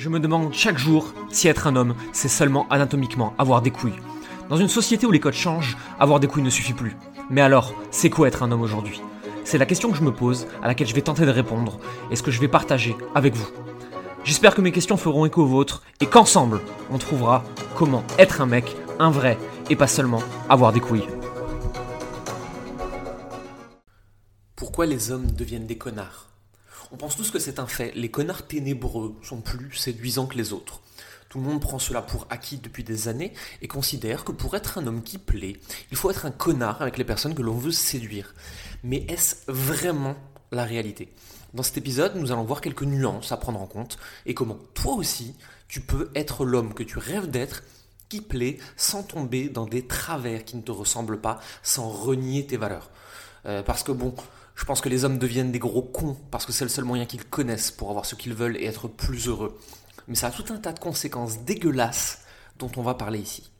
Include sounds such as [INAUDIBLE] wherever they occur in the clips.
Je me demande chaque jour si être un homme, c'est seulement anatomiquement avoir des couilles. Dans une société où les codes changent, avoir des couilles ne suffit plus. Mais alors, c'est quoi être un homme aujourd'hui? C'est la question que je me pose, à laquelle je vais tenter de répondre, et ce que je vais partager avec vous. J'espère que mes questions feront écho aux vôtres, et qu'ensemble, on trouvera comment être un mec, un vrai, et pas seulement avoir des couilles. Pourquoi les hommes deviennent des connards? On pense tous que c'est un fait, les connards ténébreux sont plus séduisants que les autres. Tout le monde prend cela pour acquis depuis des années et considère que pour être un homme qui plaît, il faut être un connard avec les personnes que l'on veut séduire. Mais est-ce vraiment la réalité? Dans cet épisode, nous allons voir quelques nuances à prendre en compte et comment toi aussi, tu peux être l'homme que tu rêves d'être qui plaît sans tomber dans des travers qui ne te ressemblent pas, sans renier tes valeurs. Euh, parce que bon, je pense que les hommes deviennent des gros cons parce que c'est le seul moyen qu'ils connaissent pour avoir ce qu'ils veulent et être plus heureux. Mais ça a tout un tas de conséquences dégueulasses dont on va parler ici.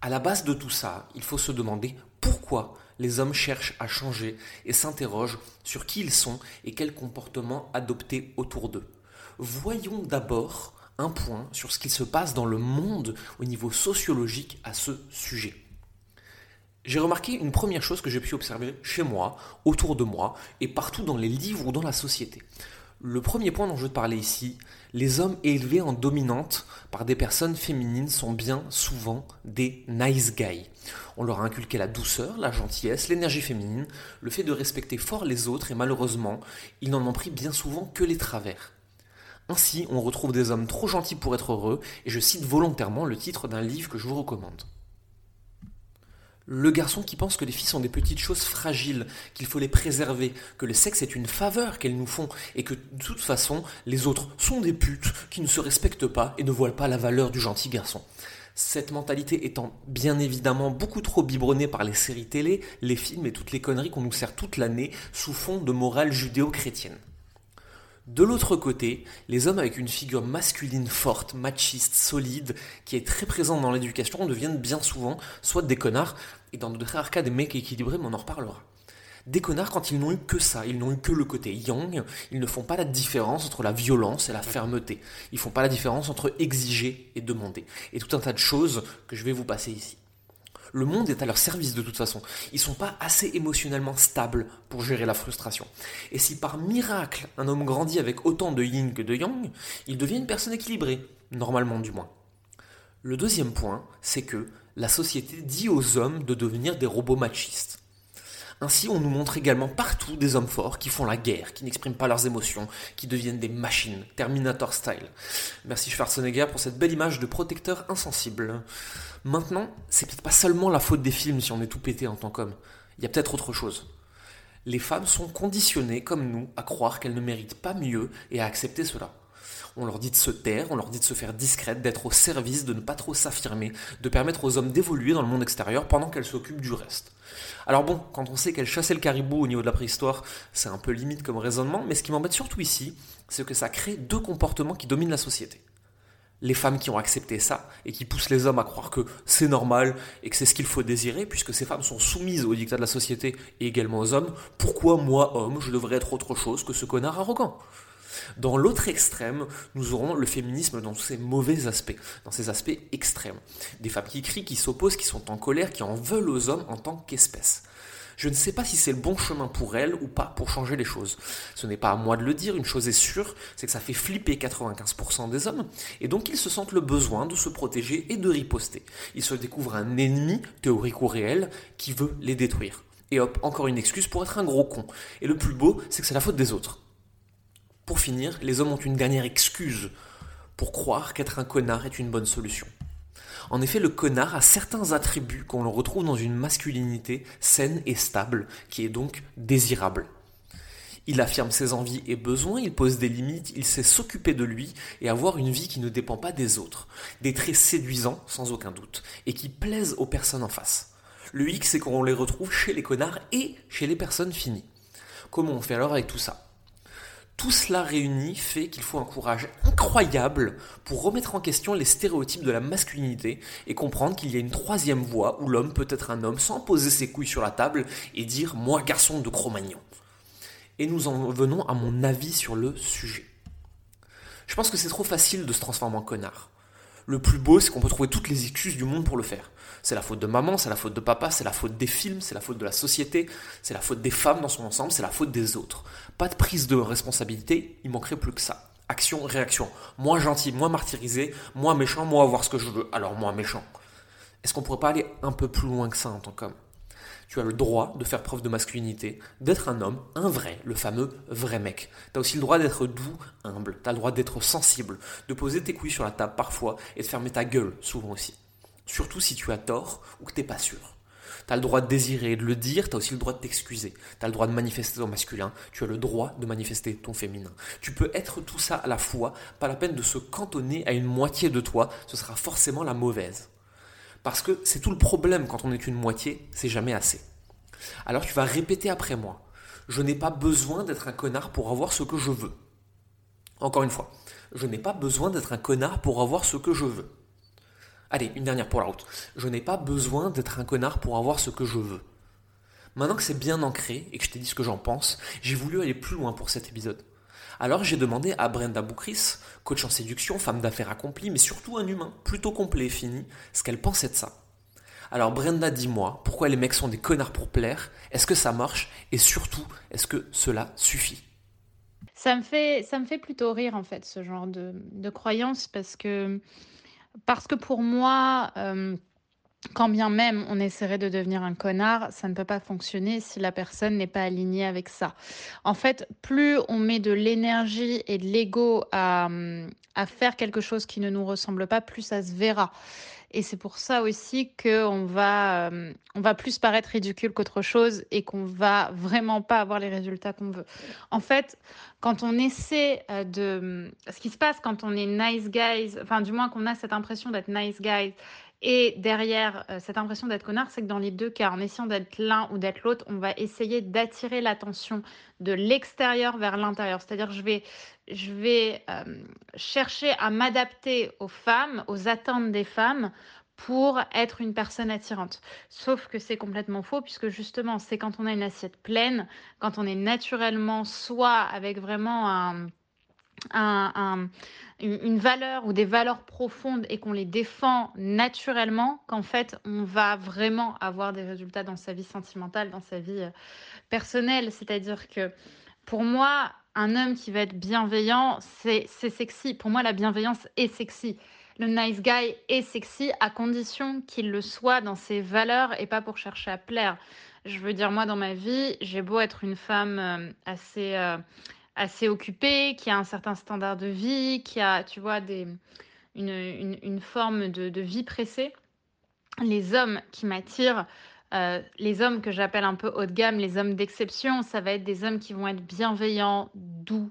À la base de tout ça, il faut se demander pourquoi les hommes cherchent à changer et s'interrogent sur qui ils sont et quels comportements adopter autour d'eux. Voyons d'abord un point sur ce qui se passe dans le monde au niveau sociologique à ce sujet. J'ai remarqué une première chose que j'ai pu observer chez moi, autour de moi, et partout dans les livres ou dans la société. Le premier point dont je veux te parler ici, les hommes élevés en dominante par des personnes féminines sont bien souvent des nice guys. On leur a inculqué la douceur, la gentillesse, l'énergie féminine, le fait de respecter fort les autres et malheureusement, ils n'en ont pris bien souvent que les travers. Ainsi, on retrouve des hommes trop gentils pour être heureux, et je cite volontairement le titre d'un livre que je vous recommande. Le garçon qui pense que les filles sont des petites choses fragiles, qu'il faut les préserver, que le sexe est une faveur qu'elles nous font, et que de toute façon, les autres sont des putes qui ne se respectent pas et ne voient pas la valeur du gentil garçon. Cette mentalité étant bien évidemment beaucoup trop biberonnée par les séries télé, les films et toutes les conneries qu'on nous sert toute l'année sous fond de morale judéo-chrétienne. De l'autre côté, les hommes avec une figure masculine forte, machiste, solide, qui est très présente dans l'éducation, deviennent bien souvent soit des connards, et dans de rares cas des mecs équilibrés, mais on en reparlera. Des connards quand ils n'ont eu que ça, ils n'ont eu que le côté yang, ils ne font pas la différence entre la violence et la fermeté. Ils font pas la différence entre exiger et demander. Et tout un tas de choses que je vais vous passer ici. Le monde est à leur service de toute façon. Ils sont pas assez émotionnellement stables pour gérer la frustration. Et si par miracle un homme grandit avec autant de yin que de yang, il devient une personne équilibrée, normalement du moins. Le deuxième point, c'est que la société dit aux hommes de devenir des robots machistes. Ainsi, on nous montre également partout des hommes forts qui font la guerre, qui n'expriment pas leurs émotions, qui deviennent des machines, Terminator style. Merci Schwarzenegger pour cette belle image de protecteur insensible. Maintenant, c'est peut-être pas seulement la faute des films si on est tout pété en tant qu'homme. Il y a peut-être autre chose. Les femmes sont conditionnées, comme nous, à croire qu'elles ne méritent pas mieux et à accepter cela. On leur dit de se taire, on leur dit de se faire discrète, d'être au service, de ne pas trop s'affirmer, de permettre aux hommes d'évoluer dans le monde extérieur pendant qu'elles s'occupent du reste. Alors bon, quand on sait qu'elles chassaient le caribou au niveau de la préhistoire, c'est un peu limite comme raisonnement, mais ce qui m'embête surtout ici, c'est que ça crée deux comportements qui dominent la société. Les femmes qui ont accepté ça et qui poussent les hommes à croire que c'est normal et que c'est ce qu'il faut désirer, puisque ces femmes sont soumises aux dictats de la société et également aux hommes, pourquoi moi, homme, je devrais être autre chose que ce connard arrogant? Dans l'autre extrême, nous aurons le féminisme dans ses mauvais aspects, dans ses aspects extrêmes. Des femmes qui crient, qui s'opposent, qui sont en colère, qui en veulent aux hommes en tant qu'espèce. Je ne sais pas si c'est le bon chemin pour elles ou pas pour changer les choses. Ce n'est pas à moi de le dire, une chose est sûre, c'est que ça fait flipper 95% des hommes, et donc ils se sentent le besoin de se protéger et de riposter. Ils se découvrent un ennemi, théorique ou réel, qui veut les détruire. Et hop, encore une excuse pour être un gros con. Et le plus beau, c'est que c'est la faute des autres. Pour finir, les hommes ont une dernière excuse pour croire qu'être un connard est une bonne solution. En effet, le connard a certains attributs qu'on retrouve dans une masculinité saine et stable, qui est donc désirable. Il affirme ses envies et besoins, il pose des limites, il sait s'occuper de lui et avoir une vie qui ne dépend pas des autres. Des traits séduisants, sans aucun doute, et qui plaisent aux personnes en face. Le X, c'est qu'on les retrouve chez les connards et chez les personnes finies. Comment on fait alors avec tout ça? Tout cela réuni fait qu'il faut un courage incroyable pour remettre en question les stéréotypes de la masculinité et comprendre qu'il y a une troisième voie où l'homme peut être un homme sans poser ses couilles sur la table et dire moi garçon de Cro-Magnon. Et nous en venons à mon avis sur le sujet. Je pense que c'est trop facile de se transformer en connard. Le plus beau, c'est qu'on peut trouver toutes les excuses du monde pour le faire. C'est la faute de maman, c'est la faute de papa, c'est la faute des films, c'est la faute de la société, c'est la faute des femmes dans son ensemble, c'est la faute des autres. Pas de prise de responsabilité, il manquerait plus que ça. Action, réaction. Moi gentil, moi martyrisé, moi méchant, moi avoir ce que je veux, alors moi méchant. Est-ce qu'on pourrait pas aller un peu plus loin que ça en tant qu'homme? Tu as le droit de faire preuve de masculinité, d'être un homme, un vrai, le fameux vrai mec. Tu as aussi le droit d'être doux, humble, tu le droit d'être sensible, de poser tes couilles sur la table parfois et de fermer ta gueule souvent aussi. Surtout si tu as tort ou que t'es pas sûr. Tu as le droit de désirer et de le dire, tu as aussi le droit de t'excuser. Tu as le droit de manifester ton masculin, tu as le droit de manifester ton féminin. Tu peux être tout ça à la fois, pas la peine de se cantonner à une moitié de toi, ce sera forcément la mauvaise. Parce que c'est tout le problème quand on n'est qu'une moitié, c'est jamais assez. Alors tu vas répéter après moi. Je n'ai pas besoin d'être un connard pour avoir ce que je veux. Encore une fois, je n'ai pas besoin d'être un connard pour avoir ce que je veux. Allez, une dernière pour la route. Je n'ai pas besoin d'être un connard pour avoir ce que je veux. Maintenant que c'est bien ancré et que je t'ai dit ce que j'en pense, j'ai voulu aller plus loin pour cet épisode. Alors j'ai demandé à Brenda Boukris, coach en séduction, femme d'affaires accomplie, mais surtout un humain, plutôt complet et fini, ce qu'elle pensait de ça. Alors Brenda, dis-moi, pourquoi les mecs sont des connards pour plaire? Est-ce que ça marche? Et surtout, est-ce que cela suffit? Ça me, fait, plutôt rire en fait, ce genre de, de croyance, parce que, parce que pour moi... Euh, quand bien même on essaierait de devenir un connard, ça ne peut pas fonctionner si la personne n'est pas alignée avec ça. En fait, plus on met de l'énergie et de l'ego à, à, faire quelque chose qui ne nous ressemble pas, plus ça se verra. Et c'est pour ça aussi qu'on va, euh, on va plus paraître ridicule qu'autre chose et qu'on va vraiment pas avoir les résultats qu'on veut. En fait, quand on essaie euh, de... Ce qui se passe quand on est nice guys, enfin du moins qu'on a cette impression d'être nice guys et derrière euh, cette impression d'être connard, c'est que dans les deux cas, en essayant d'être l'un ou d'être l'autre, on va essayer d'attirer l'attention de l'extérieur vers l'intérieur. C'est-à-dire, je vais, je vais euh, chercher à m'adapter aux femmes, aux attentes des femmes pour être une personne attirante. Sauf que c'est complètement faux, puisque justement, c'est quand on a une assiette pleine, quand on est naturellement soi avec vraiment un une valeur ou des valeurs profondes et qu'on les défend naturellement, qu'en fait, on va vraiment avoir des résultats dans sa vie sentimentale, dans sa vie euh, personnelle. C'est-à-dire que pour moi, un homme qui va être bienveillant, c'est sexy. Pour moi, la bienveillance est sexy. Le nice guy est sexy à condition qu'il le soit dans ses valeurs et pas pour chercher à plaire. Je veux dire, moi, dans ma vie, j'ai beau être une femme euh, assez... Euh, assez occupé, qui a un certain standard de vie, qui a, tu vois, une, forme de, de, vie pressée. Les hommes qui m'attirent, euh, les hommes que j'appelle un peu haut de gamme, les hommes d'exception, ça va être des hommes qui vont être bienveillants, doux,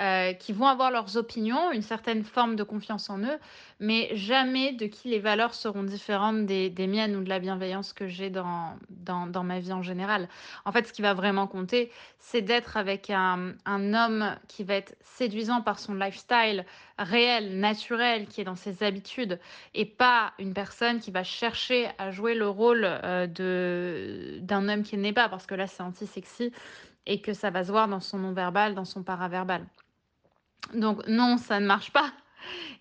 euh, qui vont avoir leurs opinions, une certaine forme de confiance en eux, mais jamais de qui les valeurs seront différentes des, miennes ou de la bienveillance que j'ai dans, dans, dans, ma vie en général. En fait, ce qui va vraiment compter, c'est d'être avec un, un, homme qui va être séduisant par son lifestyle réel, naturel, qui est dans ses habitudes, et pas une personne qui va chercher à jouer le rôle euh, d'un homme qui n'est pas, parce que là, c'est anti-sexy et que ça va se voir dans son non-verbal, dans son paraverbal. Donc non, ça ne marche pas.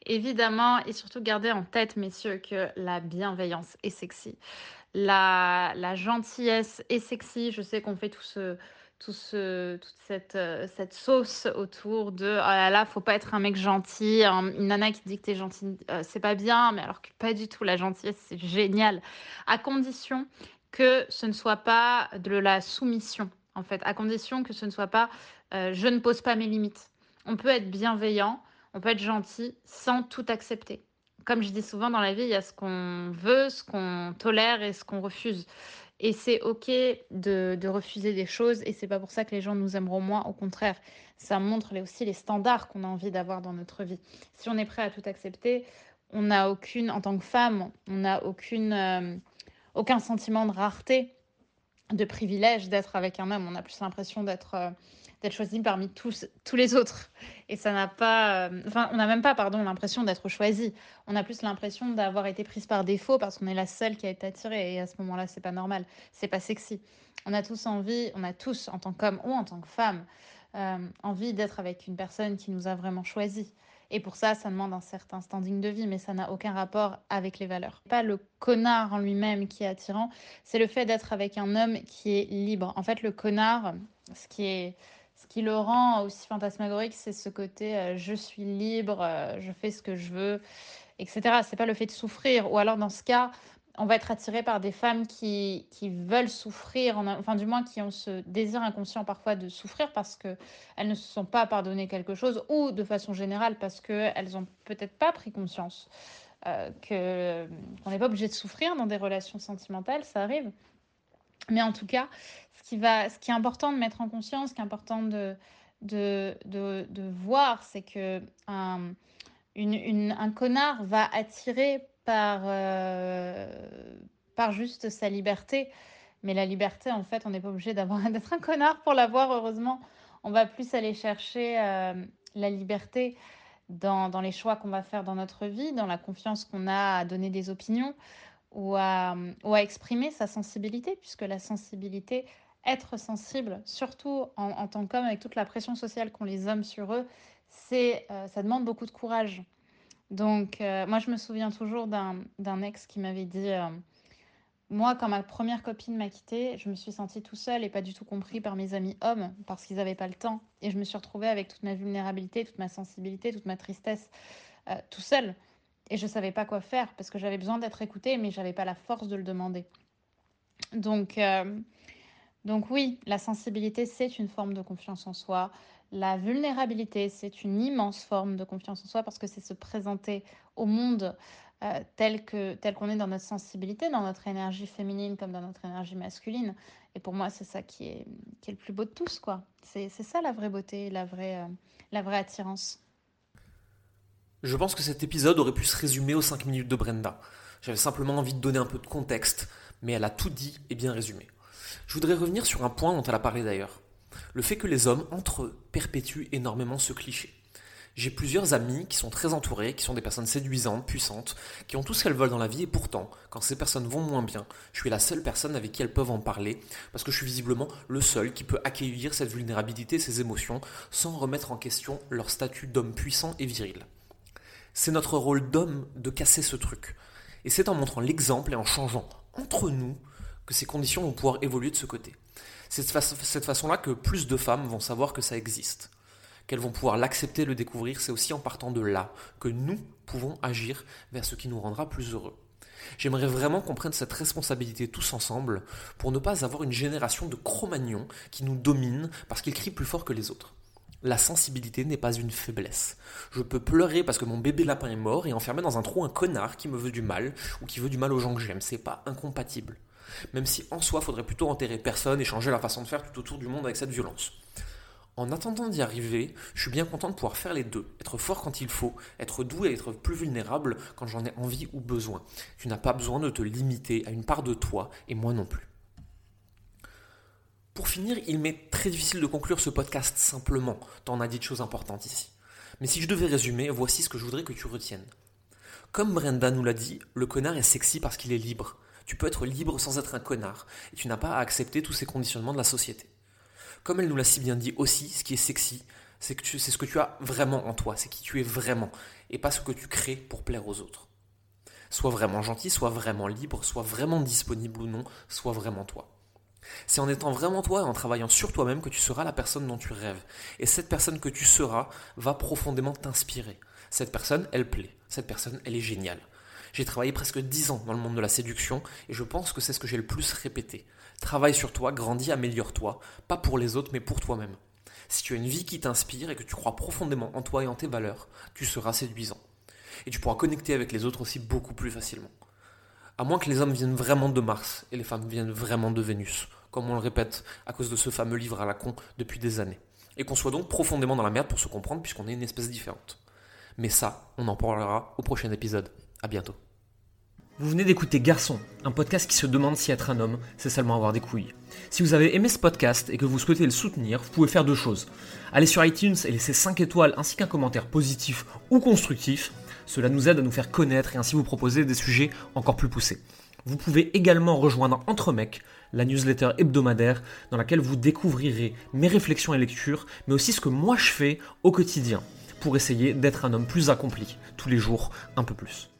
Évidemment, et surtout gardez en tête, messieurs, que la bienveillance est sexy. La, la gentillesse est sexy. Je sais qu'on fait tout ce, tout ce, toute cette, euh, cette sauce autour de oh là là, faut pas être un mec gentil. une nana qui dit que t'es gentil, euh, c'est pas bien, mais alors que pas du tout. La gentillesse, c'est génial. À condition que ce ne soit pas de la soumission, en fait, à condition que ce ne soit pas euh, je ne pose pas mes limites on peut être bienveillant, on peut être gentil sans tout accepter. Comme je dis souvent dans la vie, il y a ce qu'on veut, ce qu'on tolère et ce qu'on refuse. Et c'est ok de, refuser des choses et c'est pas pour ça que les gens nous aimeront moins. Au contraire, ça montre aussi les standards qu'on a envie d'avoir dans notre vie. Si on est prêt à tout accepter, on n'a aucune, en tant que femme, on n'a aucune, euh, aucun sentiment de rareté, de privilège d'être avec un homme. On a plus l'impression d'être euh, d'être choisi parmi tous, tous les autres. Et ça n'a pas. Euh, enfin, on n'a même pas, pardon, l'impression d'être choisi. On a plus l'impression d'avoir été prise par défaut parce qu'on est la seule qui a été attirée. Et à ce moment-là, c'est pas normal. C'est pas sexy. On a tous envie, on a tous, en tant qu'homme ou en tant que femme, euh, envie d'être avec une personne qui nous a vraiment choisi. Et pour ça, ça demande un certain standing de vie, mais ça n'a aucun rapport avec les valeurs. Pas le connard en lui-même qui est attirant, c'est le fait d'être avec un homme qui est libre. En fait, le connard, ce qui est ce qui le rend aussi fantasmagorique, c'est ce côté euh, je suis libre, euh, je fais ce que je veux, etc. C'est pas le fait de souffrir. Ou alors, dans ce cas, on va être attiré par des femmes qui, qui veulent souffrir, enfin du moins qui ont ce désir inconscient parfois de souffrir parce qu'elles ne se sont pas pardonnées quelque chose ou de façon générale parce qu'elles n'ont peut-être pas pris conscience euh, qu'on n'est pas obligé de souffrir dans des relations sentimentales, ça arrive. Mais en tout cas, ce qui, va, ce qui est important de mettre en conscience, ce qui est important de, de, de, voir, c'est que un, une, une, un connard va attirer par, euh, par juste sa liberté. Mais la liberté, en fait, on n'est pas obligé [LAUGHS] d'être un connard pour l'avoir, heureusement. On va plus aller chercher euh, la liberté dans, dans les choix qu'on va faire dans notre vie, dans la confiance qu'on a à donner des opinions ou à, ou à exprimer sa sensibilité, puisque la sensibilité, être sensible, surtout en, en tant qu'homme, avec toute la pression sociale qu'ont les hommes sur eux, euh, ça demande beaucoup de courage. Donc, euh, moi, je me souviens toujours d'un ex qui m'avait dit euh, Moi, quand ma première copine m'a quitté, je me suis sentie tout seule et pas du tout compris par mes amis hommes parce qu'ils n'avaient pas le temps. Et je me suis retrouvée avec toute ma vulnérabilité, toute ma sensibilité, toute ma tristesse, tout seul. Et je ne savais pas quoi faire parce que j'avais besoin d'être écoutée, mais je n'avais pas la force de le demander. Donc, donc oui, la sensibilité, c'est une forme de confiance en soi. La vulnérabilité, c'est une immense forme de confiance en soi parce que c'est se présenter au monde euh, tel que tel qu'on est dans notre sensibilité, dans notre énergie féminine comme dans notre énergie masculine. Et pour moi, c'est ça qui est, qui est le plus beau de tous. C'est ça la vraie beauté, la vraie, euh, la vraie attirance. Je pense que cet épisode aurait pu se résumer aux 5 minutes de Brenda. J'avais simplement envie de donner un peu de contexte, mais elle a tout dit et bien résumé. Je voudrais revenir sur un point dont elle a parlé d'ailleurs le fait que les hommes, entre eux, perpétuent énormément ce cliché. J'ai plusieurs amis qui sont très entourés, qui sont des personnes séduisantes, puissantes, qui ont tout ce qu'elles veulent dans la vie, et pourtant, quand ces personnes vont moins bien, je suis la seule personne avec qui elles peuvent en parler, parce que je suis visiblement le seul qui peut accueillir cette vulnérabilité, ces émotions, sans remettre en question leur statut d'homme puissant et viril. C'est notre rôle d'homme de casser ce truc. Et c'est en montrant l'exemple et en changeant entre nous que ces conditions vont pouvoir évoluer de ce côté. C'est de cette façon-là que plus de femmes vont savoir que ça existe, qu'elles vont pouvoir l'accepter, le découvrir. C'est aussi en partant de là que nous pouvons agir vers ce qui nous rendra plus heureux. J'aimerais vraiment qu'on prenne cette responsabilité tous ensemble pour ne pas avoir une génération de cro-magnons qui nous domine parce qu'ils crient plus fort que les autres. La sensibilité n'est pas une faiblesse. Je peux pleurer parce que mon bébé lapin est mort et enfermer dans un trou un connard qui me veut du mal ou qui veut du mal aux gens que j'aime. C'est pas incompatible même si en soi, faudrait plutôt enterrer personne et changer la façon de faire tout autour du monde avec cette violence. En attendant d'y arriver, je suis bien content de pouvoir faire les deux, être fort quand il faut, être doux et être plus vulnérable quand j'en ai envie ou besoin. Tu n'as pas besoin de te limiter à une part de toi, et moi non plus. Pour finir, il m'est très difficile de conclure ce podcast simplement, tant on a dit de choses importantes ici. Mais si je devais résumer, voici ce que je voudrais que tu retiennes. Comme Brenda nous l'a dit, le connard est sexy parce qu'il est libre. Tu peux être libre sans être un connard, et tu n'as pas à accepter tous ces conditionnements de la société. Comme elle nous l'a si bien dit aussi, ce qui est sexy, c'est ce que tu as vraiment en toi, c'est qui tu es vraiment, et pas ce que tu crées pour plaire aux autres. Sois vraiment gentil, sois vraiment libre, sois vraiment disponible ou non, sois vraiment toi. C'est en étant vraiment toi et en travaillant sur toi-même que tu seras la personne dont tu rêves. Et cette personne que tu seras va profondément t'inspirer. Cette personne, elle plaît. Cette personne, elle est géniale. J'ai travaillé presque 10 ans dans le monde de la séduction et je pense que c'est ce que j'ai le plus répété. Travaille sur toi, grandis, améliore-toi, pas pour les autres mais pour toi-même. Si tu as une vie qui t'inspire et que tu crois profondément en toi et en tes valeurs, tu seras séduisant. Et tu pourras connecter avec les autres aussi beaucoup plus facilement. À moins que les hommes viennent vraiment de Mars et les femmes viennent vraiment de Vénus, comme on le répète à cause de ce fameux livre à la con depuis des années. Et qu'on soit donc profondément dans la merde pour se comprendre puisqu'on est une espèce différente. Mais ça, on en parlera au prochain épisode. À bientôt. Vous venez d'écouter Garçon, un podcast qui se demande si être un homme, c'est seulement avoir des couilles. Si vous avez aimé ce podcast et que vous souhaitez le soutenir, vous pouvez faire deux choses. Allez sur iTunes et laisser 5 étoiles ainsi qu'un commentaire positif ou constructif. Cela nous aide à nous faire connaître et ainsi vous proposer des sujets encore plus poussés. Vous pouvez également rejoindre Entre Mecs, la newsletter hebdomadaire dans laquelle vous découvrirez mes réflexions et lectures, mais aussi ce que moi je fais au quotidien. pour essayer d'être un homme plus accompli, tous les jours un peu plus.